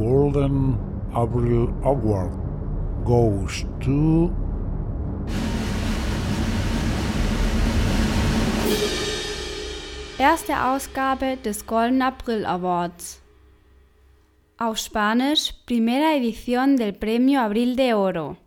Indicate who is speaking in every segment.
Speaker 1: Golden April Award goes to
Speaker 2: Erste Ausgabe des Golden April Awards. Auf Spanisch Primera Edición del Premio Abril de Oro.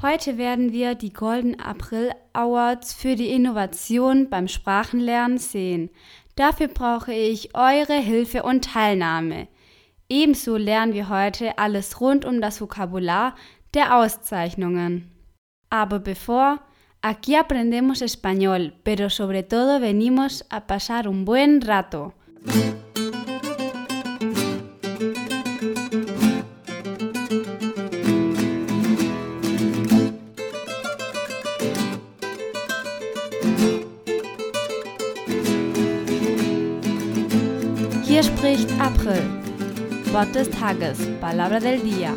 Speaker 2: Heute werden wir die Golden April Awards für die Innovation beim Sprachenlernen sehen. Dafür brauche ich eure Hilfe und Teilnahme. Ebenso lernen wir heute alles rund um das Vokabular der Auszeichnungen. Aber bevor, aquí aprendemos español, pero sobre todo venimos a pasar un buen rato. Wort des Tages, Palabra del Día.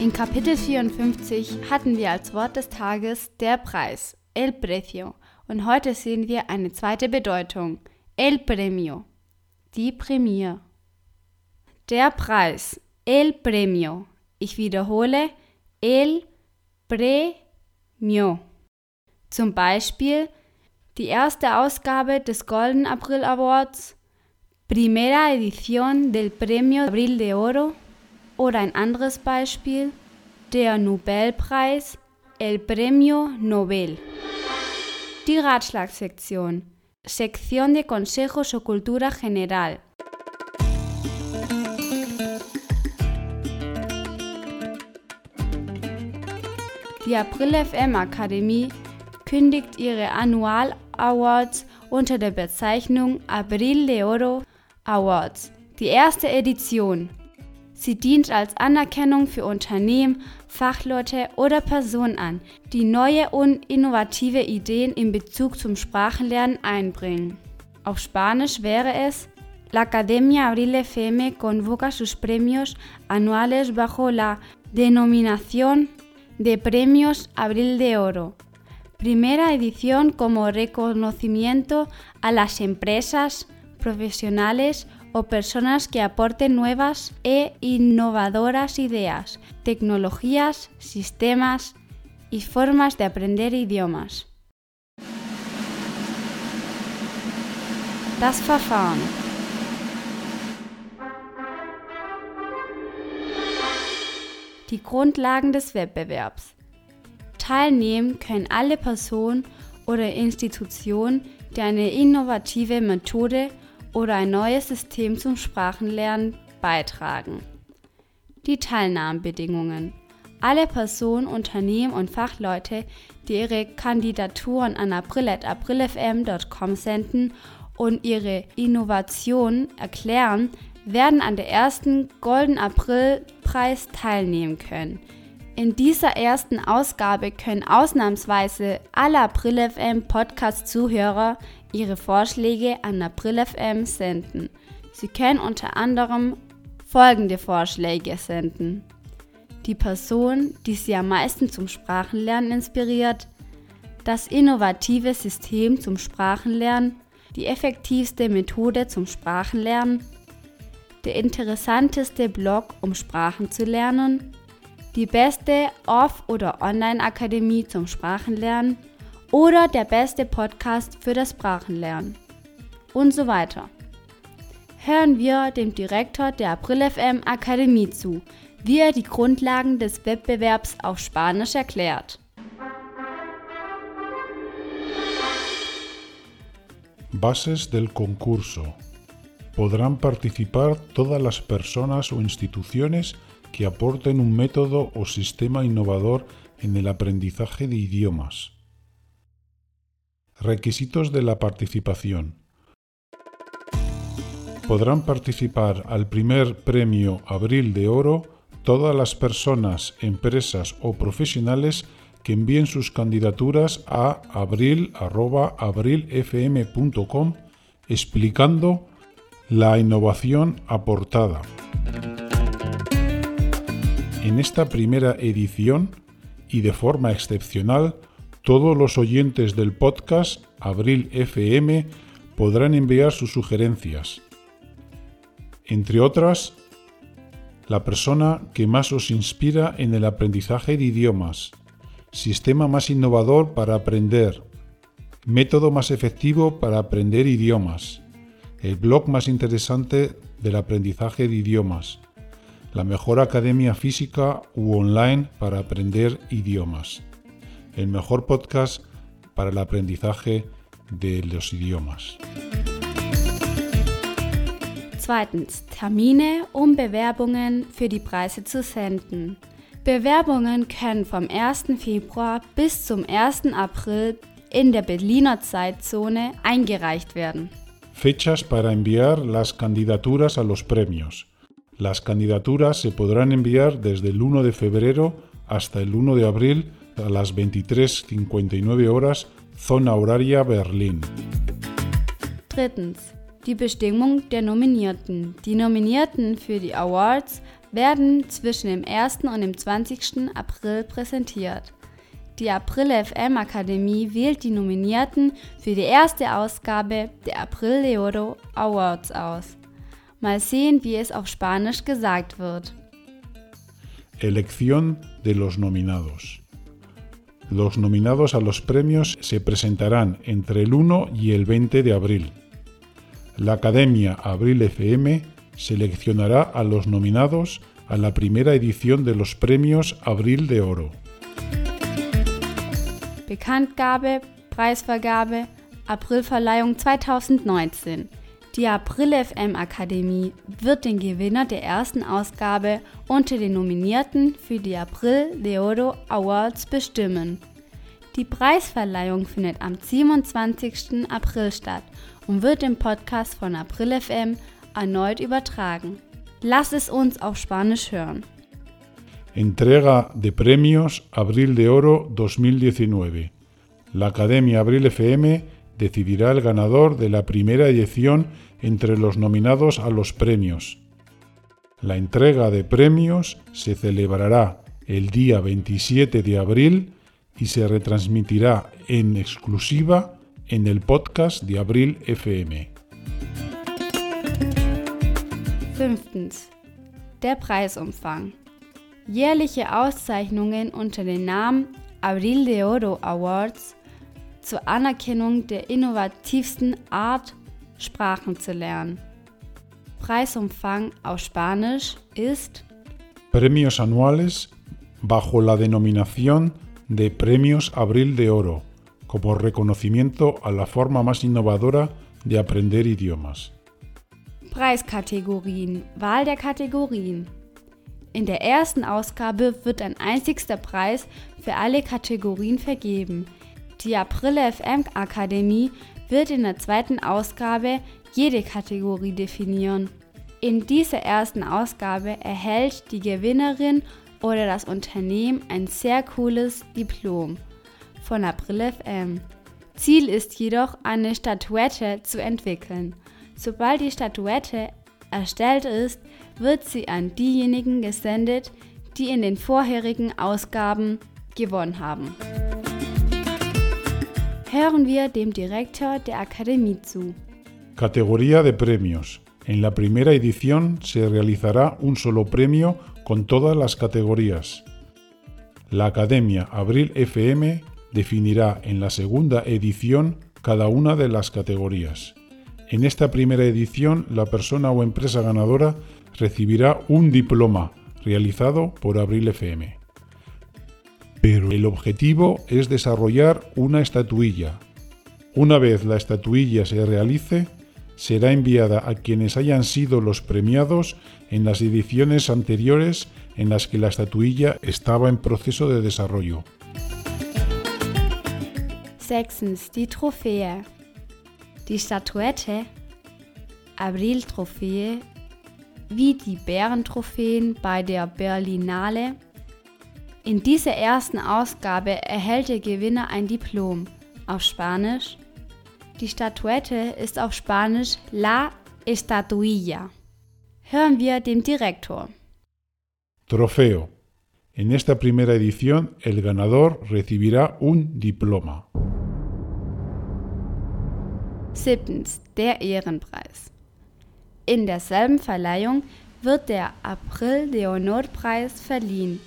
Speaker 2: In Kapitel 54 hatten wir als Wort des Tages der Preis, el precio, und heute sehen wir eine zweite Bedeutung, el premio, die Prämie. Der Preis, el premio. Ich wiederhole, el premio. Zum Beispiel die erste Ausgabe des Golden April Awards Primera edición del Premio Abril de Oro oder ein anderes Beispiel, der Nobelpreis, el Premio Nobel. Die Ratschlagsektion, Sección de Consejos o Cultura General. Die April FM Akademie kündigt ihre Annual Awards unter der Bezeichnung Abril de Oro Awards, die erste Edition. Sie dient als Anerkennung für Unternehmen, Fachleute oder Personen an, die neue und innovative Ideen in Bezug zum Sprachenlernen einbringen. Auf Spanisch wäre es La Academia Abril FM convoca sus premios anuales bajo la denominación de Premios Abril de Oro. Primera edición como reconocimiento a las empresas, profesionales o personas que aporten nuevas e innovadoras ideas, tecnologías, sistemas y formas de aprender idiomas. Das Verfahren. Die Grundlagen des Wettbewerbs. Teilnehmen können alle Personen oder Institutionen, die eine innovative Methode oder ein neues System zum Sprachenlernen beitragen. Die Teilnahmebedingungen. Alle Personen, Unternehmen und Fachleute, die ihre Kandidaturen an april.aprilfm.com senden und ihre Innovationen erklären, werden an der ersten Golden April Preis teilnehmen können. In dieser ersten Ausgabe können ausnahmsweise alle April FM Podcast Zuhörer ihre Vorschläge an April FM senden. Sie können unter anderem folgende Vorschläge senden. Die Person, die Sie am meisten zum Sprachenlernen inspiriert, das innovative System zum Sprachenlernen, die effektivste Methode zum Sprachenlernen, der interessanteste Blog, um Sprachen zu lernen, die beste Off- oder Online-Akademie zum Sprachenlernen oder der beste Podcast für das Sprachenlernen und so weiter. Hören wir dem Direktor der April FM Akademie zu, wie er die Grundlagen des Wettbewerbs auf Spanisch erklärt.
Speaker 1: Bases del concurso. Podrán participar todas las personas o instituciones que aporten un método o sistema innovador en el aprendizaje de idiomas. Requisitos de la participación. Podrán participar al primer premio Abril de Oro todas las personas, empresas o profesionales que envíen sus candidaturas a abril.abrilfm.com explicando la innovación aportada. En esta primera edición, y de forma excepcional, todos los oyentes del podcast Abril FM podrán enviar sus sugerencias. Entre otras, la persona que más os inspira en el aprendizaje de idiomas, sistema más innovador para aprender, método más efectivo para aprender idiomas, el blog más interesante del aprendizaje de idiomas, la mejor academia física u online para aprender idiomas, el mejor podcast para el aprendizaje de los idiomas.
Speaker 2: Zweitens, Termine, um Bewerbungen für die Preise zu senden. Bewerbungen können vom 1. Februar bis zum 1. April in der Berliner Zeitzone eingereicht werden.
Speaker 1: Fechas para enviar las candidaturas a los premios. Las candidaturas se podrán enviar desde el 1 de febrero hasta el 1 de abril a las 23.59 horas, zona horaria Berlín.
Speaker 2: Drittens. Die Bestimmung der Nominierten. Die Nominierten für die Awards werden zwischen dem 1. und dem 20. April präsentiert. Die April FM Akademie wählt die Nominierten für die erste Ausgabe der April Leoro Awards aus. Mal sehen, wie es auf Spanisch gesagt wird.
Speaker 1: Elección de los nominados. Los nominados a los premios se presentarán entre el 1 y el 20 de abril. La Academia Abril FM seleccionará a los nominados a la primera edición de los premios Abril de Oro.
Speaker 2: Bekanntgabe, Preisvergabe, Aprilverleihung 2019. Die April FM Akademie wird den Gewinner der ersten Ausgabe unter den Nominierten für die April de Oro Awards bestimmen. Die Preisverleihung findet am 27. April statt und wird im Podcast von April FM erneut übertragen. Lass es uns auf Spanisch hören.
Speaker 1: Entrega de Premios Abril de Oro 2019. La Academia Abril FM decidirá el ganador de la primera edición entre los nominados a los premios. La entrega de premios se celebrará el día 27 de abril y se retransmitirá en exclusiva en el podcast de Abril FM.
Speaker 2: Fünftens. Der Preisumfang. Jährliche Auszeichnungen unter dem Namen Abril de Oro Awards zur Anerkennung der innovativsten Art, Sprachen zu lernen. Preisumfang auf Spanisch ist
Speaker 1: Premios anuales bajo la denominación de Premios Abril de Oro, como reconocimiento a la forma más innovadora de aprender idiomas.
Speaker 2: Preiskategorien, Wahl der Kategorien. In der ersten Ausgabe wird ein einzigster Preis für alle Kategorien vergeben. Die April FM Akademie wird in der zweiten Ausgabe jede Kategorie definieren. In dieser ersten Ausgabe erhält die Gewinnerin oder das Unternehmen ein sehr cooles Diplom von April FM. Ziel ist jedoch, eine Statuette zu entwickeln. Sobald die Statuette erstellt ist, wird sie an diejenigen gesendet, die in den vorherigen Ausgaben gewonnen haben. Hören wir dem Direktor der Akademie zu.
Speaker 1: Categoría de premios. En la primera edición se realizará un solo premio con todas las categorías. La Academia Abril FM definirá en la segunda edición cada una de las categorías. En esta primera edición, la persona o empresa ganadora recibirá un diploma realizado por Abril FM. Pero el objetivo es desarrollar una estatuilla. Una vez la estatuilla se realice, será enviada a quienes hayan sido los premiados en las ediciones anteriores en las que la estatuilla estaba en proceso de desarrollo.
Speaker 2: Sechstens, die Trophäe. Die Statuette, Abril-Trophäe, wie die Bärentrophäen bei der Berlinale. In dieser ersten Ausgabe erhält der Gewinner ein Diplom auf Spanisch. Die Statuette ist auf Spanisch La Estatuilla. Hören wir dem Direktor.
Speaker 1: Trofeo. En esta primera edición, el ganador recibirá un diploma.
Speaker 2: Siebtens, der Ehrenpreis. In derselben Verleihung wird der April de Honor Preis verliehen,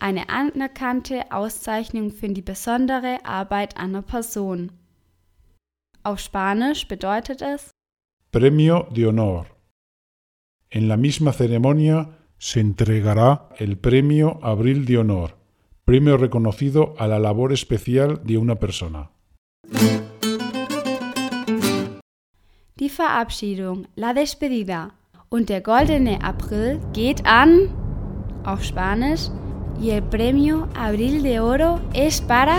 Speaker 2: eine anerkannte Auszeichnung für die besondere Arbeit einer Person. Auf Spanisch bedeutet es
Speaker 1: Premio de Honor. En la misma ceremonia se entregará el Premio Abril de Honor, premio reconocido a la labor especial de una persona.
Speaker 2: Die Verabschiedung, la despedida und der goldene April geht an, auf Spanisch, y el premio Abril de Oro es para